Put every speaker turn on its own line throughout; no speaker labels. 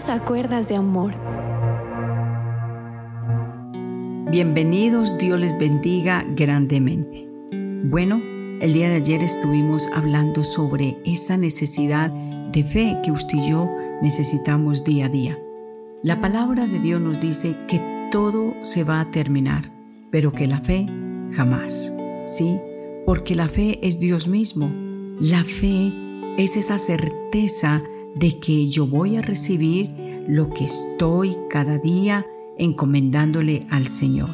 Bienvenidos a Cuerdas de Amor.
Bienvenidos, Dios les bendiga grandemente. Bueno, el día de ayer estuvimos hablando sobre esa necesidad de fe que usted y yo necesitamos día a día. La palabra de Dios nos dice que todo se va a terminar, pero que la fe jamás. Sí, porque la fe es Dios mismo. La fe es esa certeza de que yo voy a recibir lo que estoy cada día encomendándole al Señor.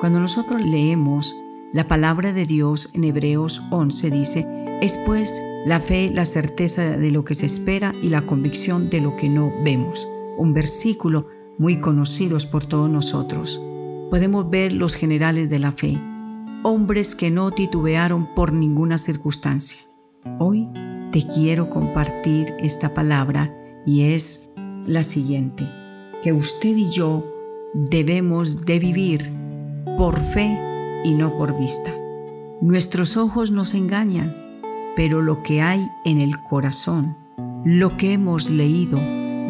Cuando nosotros leemos la palabra de Dios en Hebreos 11 dice, es pues la fe, la certeza de lo que se espera y la convicción de lo que no vemos. Un versículo muy conocido por todos nosotros. Podemos ver los generales de la fe, hombres que no titubearon por ninguna circunstancia. Hoy quiero compartir esta palabra y es la siguiente, que usted y yo debemos de vivir por fe y no por vista. Nuestros ojos nos engañan, pero lo que hay en el corazón, lo que hemos leído,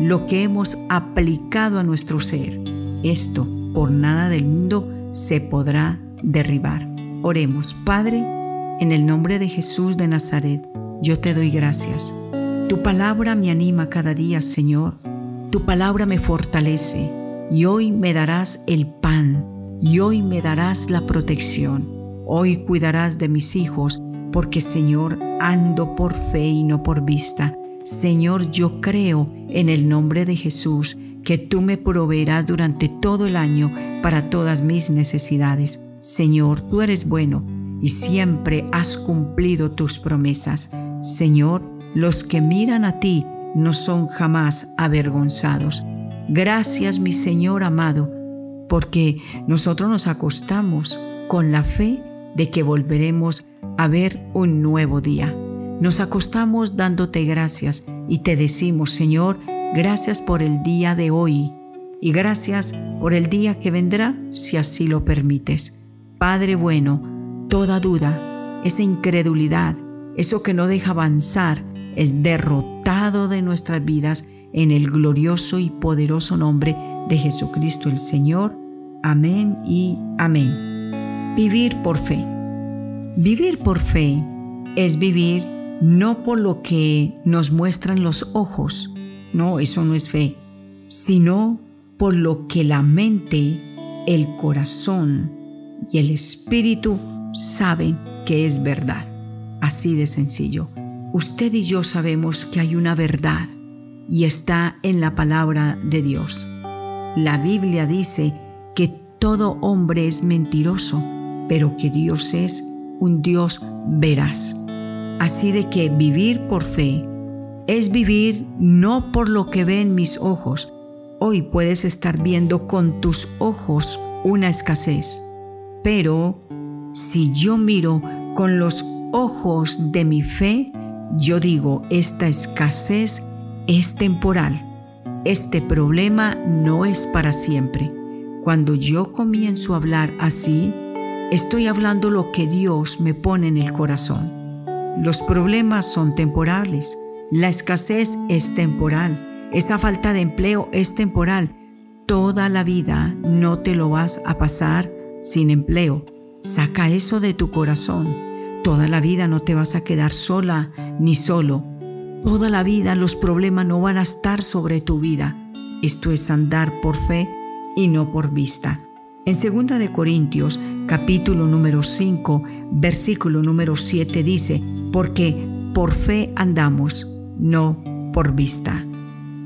lo que hemos aplicado a nuestro ser, esto por nada del mundo se podrá derribar. Oremos, Padre, en el nombre de Jesús de Nazaret yo te doy gracias. Tu palabra me anima cada día, Señor. Tu palabra me fortalece y hoy me darás el pan y hoy me darás la protección. Hoy cuidarás de mis hijos porque, Señor, ando por fe y no por vista. Señor, yo creo en el nombre de Jesús que tú me proveerás durante todo el año para todas mis necesidades. Señor, tú eres bueno y siempre has cumplido tus promesas. Señor, los que miran a ti no son jamás avergonzados. Gracias, mi Señor amado, porque nosotros nos acostamos con la fe de que volveremos a ver un nuevo día. Nos acostamos dándote gracias y te decimos, Señor, gracias por el día de hoy y gracias por el día que vendrá si así lo permites. Padre bueno, toda duda, esa incredulidad, eso que no deja avanzar es derrotado de nuestras vidas en el glorioso y poderoso nombre de Jesucristo el Señor. Amén y amén. Vivir por fe. Vivir por fe es vivir no por lo que nos muestran los ojos, no, eso no es fe, sino por lo que la mente, el corazón y el espíritu saben que es verdad. Así de sencillo. Usted y yo sabemos que hay una verdad y está en la palabra de Dios. La Biblia dice que todo hombre es mentiroso, pero que Dios es un Dios veraz. Así de que vivir por fe es vivir no por lo que ven mis ojos. Hoy puedes estar viendo con tus ojos una escasez, pero si yo miro con los ojos de mi fe, yo digo, esta escasez es temporal. Este problema no es para siempre. Cuando yo comienzo a hablar así, estoy hablando lo que Dios me pone en el corazón. Los problemas son temporales. La escasez es temporal. Esa falta de empleo es temporal. Toda la vida no te lo vas a pasar sin empleo. Saca eso de tu corazón. Toda la vida no te vas a quedar sola ni solo. Toda la vida los problemas no van a estar sobre tu vida. Esto es andar por fe y no por vista. En 2 de Corintios, capítulo número 5, versículo número 7 dice, porque por fe andamos, no por vista.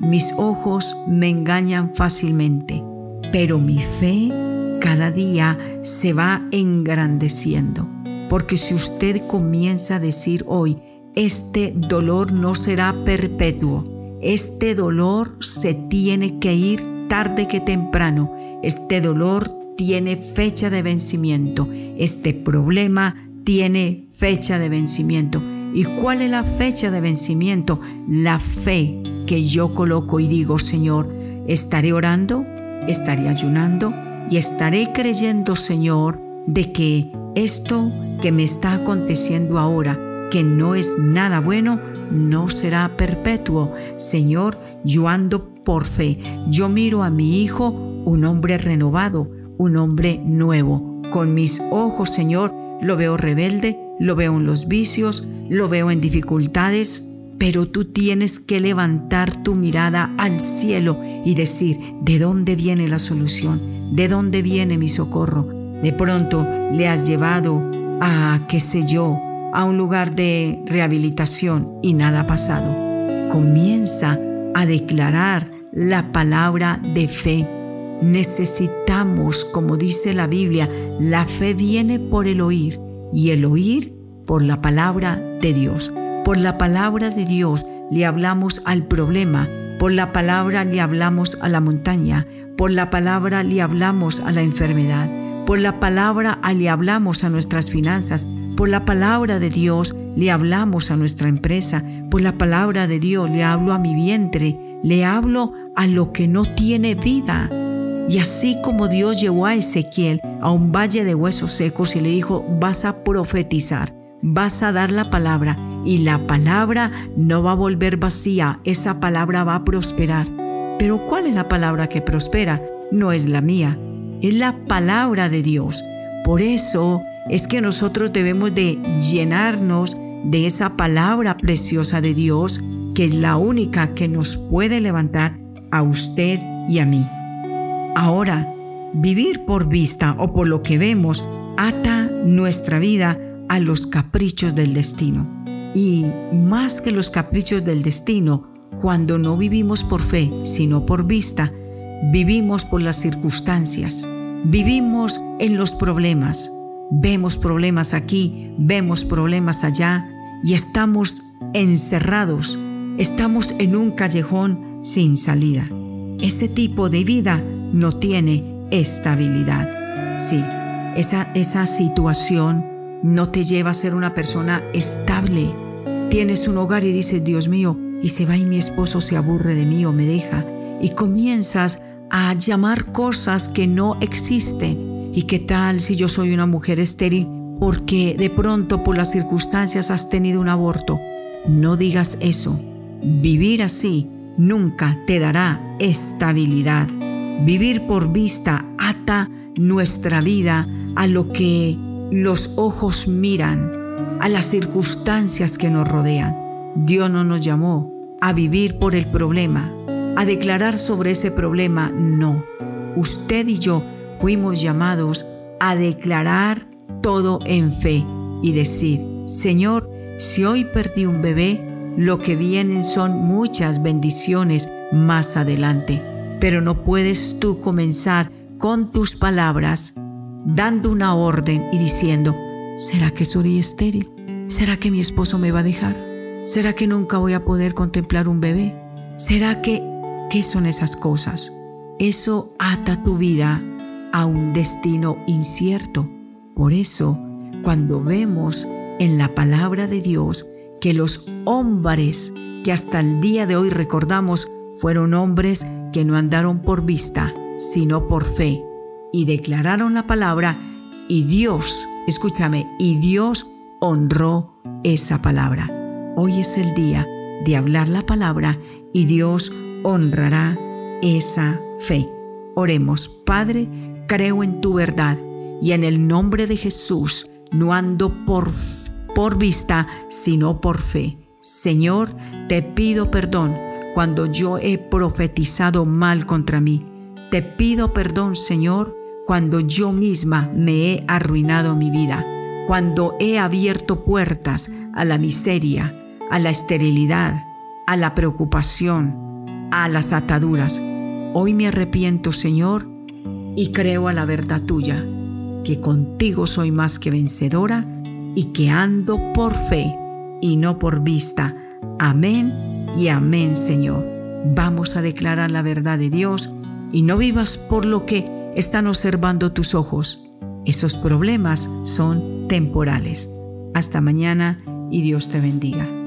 Mis ojos me engañan fácilmente, pero mi fe cada día se va engrandeciendo. Porque si usted comienza a decir hoy, este dolor no será perpetuo, este dolor se tiene que ir tarde que temprano, este dolor tiene fecha de vencimiento, este problema tiene fecha de vencimiento. ¿Y cuál es la fecha de vencimiento? La fe que yo coloco y digo, Señor, estaré orando, estaré ayunando y estaré creyendo, Señor, de que esto que me está aconteciendo ahora, que no es nada bueno, no será perpetuo. Señor, yo ando por fe. Yo miro a mi hijo, un hombre renovado, un hombre nuevo. Con mis ojos, Señor, lo veo rebelde, lo veo en los vicios, lo veo en dificultades, pero tú tienes que levantar tu mirada al cielo y decir, ¿de dónde viene la solución? ¿De dónde viene mi socorro? De pronto le has llevado a, qué sé yo, a un lugar de rehabilitación y nada ha pasado. Comienza a declarar la palabra de fe. Necesitamos, como dice la Biblia, la fe viene por el oír y el oír por la palabra de Dios. Por la palabra de Dios le hablamos al problema, por la palabra le hablamos a la montaña, por la palabra le hablamos a la enfermedad, por la palabra le hablamos a nuestras finanzas, por la palabra de Dios le hablamos a nuestra empresa, por la palabra de Dios le hablo a mi vientre, le hablo a lo que no tiene vida. Y así como Dios llevó a Ezequiel a un valle de huesos secos y le dijo, vas a profetizar, vas a dar la palabra, y la palabra no va a volver vacía, esa palabra va a prosperar. Pero ¿cuál es la palabra que prospera? No es la mía, es la palabra de Dios. Por eso es que nosotros debemos de llenarnos de esa palabra preciosa de Dios, que es la única que nos puede levantar a usted y a mí. Ahora, vivir por vista o por lo que vemos ata nuestra vida a los caprichos del destino. Y más que los caprichos del destino, cuando no vivimos por fe, sino por vista, vivimos por las circunstancias, vivimos en los problemas, vemos problemas aquí, vemos problemas allá y estamos encerrados, estamos en un callejón sin salida. Ese tipo de vida no tiene estabilidad. Sí, esa, esa situación no te lleva a ser una persona estable. Tienes un hogar y dices, Dios mío, y se va y mi esposo se aburre de mí o me deja. Y comienzas a llamar cosas que no existen. ¿Y qué tal si yo soy una mujer estéril porque de pronto por las circunstancias has tenido un aborto? No digas eso. Vivir así nunca te dará estabilidad. Vivir por vista ata nuestra vida a lo que los ojos miran a las circunstancias que nos rodean. Dios no nos llamó a vivir por el problema, a declarar sobre ese problema, no. Usted y yo fuimos llamados a declarar todo en fe y decir, Señor, si hoy perdí un bebé, lo que vienen son muchas bendiciones más adelante. Pero no puedes tú comenzar con tus palabras dando una orden y diciendo, ¿será que soy estéril? ¿Será que mi esposo me va a dejar? ¿Será que nunca voy a poder contemplar un bebé? ¿Será que... ¿Qué son esas cosas? Eso ata tu vida a un destino incierto. Por eso, cuando vemos en la palabra de Dios que los hombres que hasta el día de hoy recordamos fueron hombres que no andaron por vista, sino por fe, y declararon la palabra y Dios, escúchame, y Dios honró esa palabra. Hoy es el día de hablar la palabra y Dios honrará esa fe. Oremos, Padre, creo en tu verdad y en el nombre de Jesús no ando por, por vista, sino por fe. Señor, te pido perdón cuando yo he profetizado mal contra mí. Te pido perdón, Señor, cuando yo misma me he arruinado mi vida, cuando he abierto puertas a la miseria, a la esterilidad, a la preocupación, a las ataduras. Hoy me arrepiento, Señor, y creo a la verdad tuya, que contigo soy más que vencedora y que ando por fe y no por vista. Amén y amén, Señor. Vamos a declarar la verdad de Dios y no vivas por lo que están observando tus ojos. Esos problemas son temporales. Hasta mañana y Dios te bendiga.